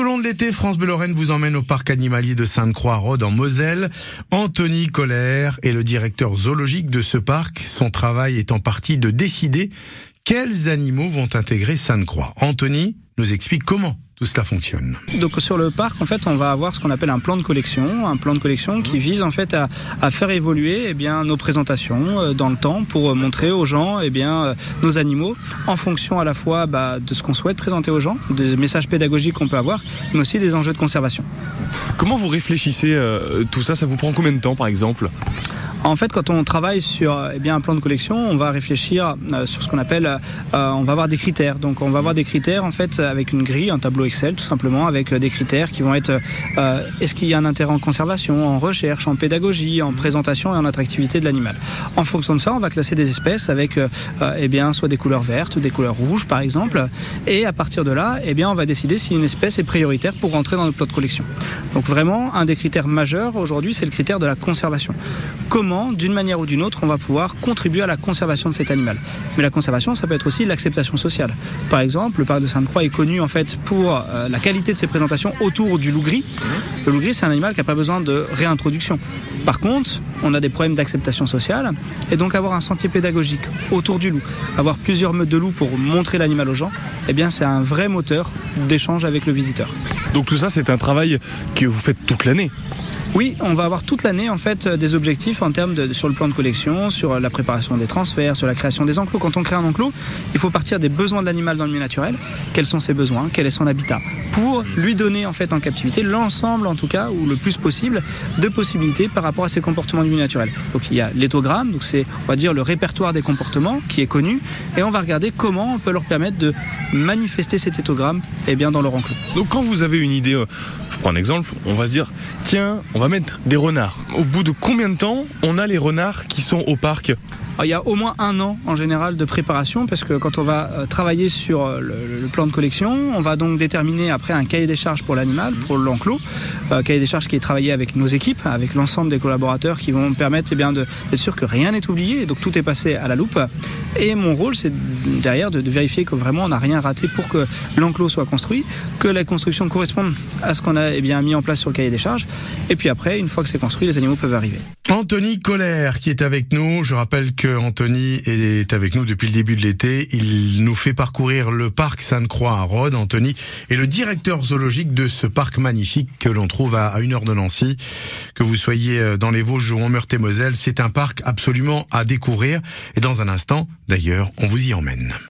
Au long de l'été, France Bleu Lorraine vous emmène au parc animalier de Sainte-Croix-Rode en Moselle. Anthony Colère est le directeur zoologique de ce parc. Son travail est en partie de décider quels animaux vont intégrer Sainte-Croix. Anthony nous explique comment tout cela fonctionne. Donc sur le parc, en fait, on va avoir ce qu'on appelle un plan de collection, un plan de collection qui vise en fait à, à faire évoluer eh bien nos présentations euh, dans le temps pour montrer aux gens eh bien euh, nos animaux en fonction à la fois bah, de ce qu'on souhaite présenter aux gens, des messages pédagogiques qu'on peut avoir, mais aussi des enjeux de conservation. Comment vous réfléchissez euh, tout ça? Ça vous prend combien de temps, par exemple? En fait, quand on travaille sur eh bien, un plan de collection, on va réfléchir euh, sur ce qu'on appelle, euh, on va avoir des critères. Donc, on va avoir des critères en fait avec une grille, un tableau Excel, tout simplement, avec euh, des critères qui vont être est-ce qu'il y a un intérêt en conservation, en recherche, en pédagogie, en présentation et en attractivité de l'animal. En fonction de ça, on va classer des espèces avec eh bien soit des couleurs vertes, des couleurs rouges, par exemple. Et à partir de là, eh bien, on va décider si une espèce est prioritaire pour rentrer dans notre plan de collection. Donc, vraiment, un des critères majeurs aujourd'hui, c'est le critère de la conservation. D'une manière ou d'une autre, on va pouvoir contribuer à la conservation de cet animal. Mais la conservation, ça peut être aussi l'acceptation sociale. Par exemple, le parc de Sainte-Croix est connu en fait pour euh, la qualité de ses présentations autour du loup gris. Le loup gris, c'est un animal qui n'a pas besoin de réintroduction. Par contre, on a des problèmes d'acceptation sociale et donc avoir un sentier pédagogique autour du loup, avoir plusieurs meutes de loups pour montrer l'animal aux gens, eh bien c'est un vrai moteur d'échange avec le visiteur. Donc tout ça, c'est un travail que vous faites toute l'année oui, on va avoir toute l'année en fait des objectifs en termes de sur le plan de collection, sur la préparation des transferts, sur la création des enclos. Quand on crée un enclos, il faut partir des besoins de l'animal dans le milieu naturel. Quels sont ses besoins? Quel est son habitat? Pour lui donner en fait en captivité l'ensemble en tout cas ou le plus possible de possibilités par rapport à ses comportements du milieu naturel. Donc il y a l'éthogramme, donc c'est on va dire le répertoire des comportements qui est connu et on va regarder comment on peut leur permettre de manifester cet éthogramme eh bien dans leur enclos. Donc quand vous avez une idée, je prends un exemple, on va se dire tiens, on va mettre des renards. Au bout de combien de temps on a les renards qui sont au parc? Il y a au moins un an en général de préparation parce que quand on va euh, travailler sur euh, le, plan de collection, on va donc déterminer après un cahier des charges pour l'animal, pour l'enclos, euh, cahier des charges qui est travaillé avec nos équipes, avec l'ensemble des collaborateurs qui vont permettre eh bien d'être sûr que rien n'est oublié, donc tout est passé à la loupe. Et mon rôle, c'est derrière de, de, vérifier que vraiment on n'a rien raté pour que l'enclos soit construit, que la construction corresponde à ce qu'on a eh bien, mis en place sur le cahier des charges. Et puis après, une fois que c'est construit, les animaux peuvent arriver. Anthony Colère qui est avec nous. Je rappelle que Anthony est avec nous depuis le début de l'été. Il nous fait parcourir le parc Sainte-Croix à Rhodes. Anthony est le directeur zoologique de ce parc magnifique que l'on trouve à une heure de Nancy. Que vous soyez dans les Vosges ou en Meurthe-et-Moselle, c'est un parc absolument à découvrir. Et dans un instant, d'ailleurs, on vous y emmène.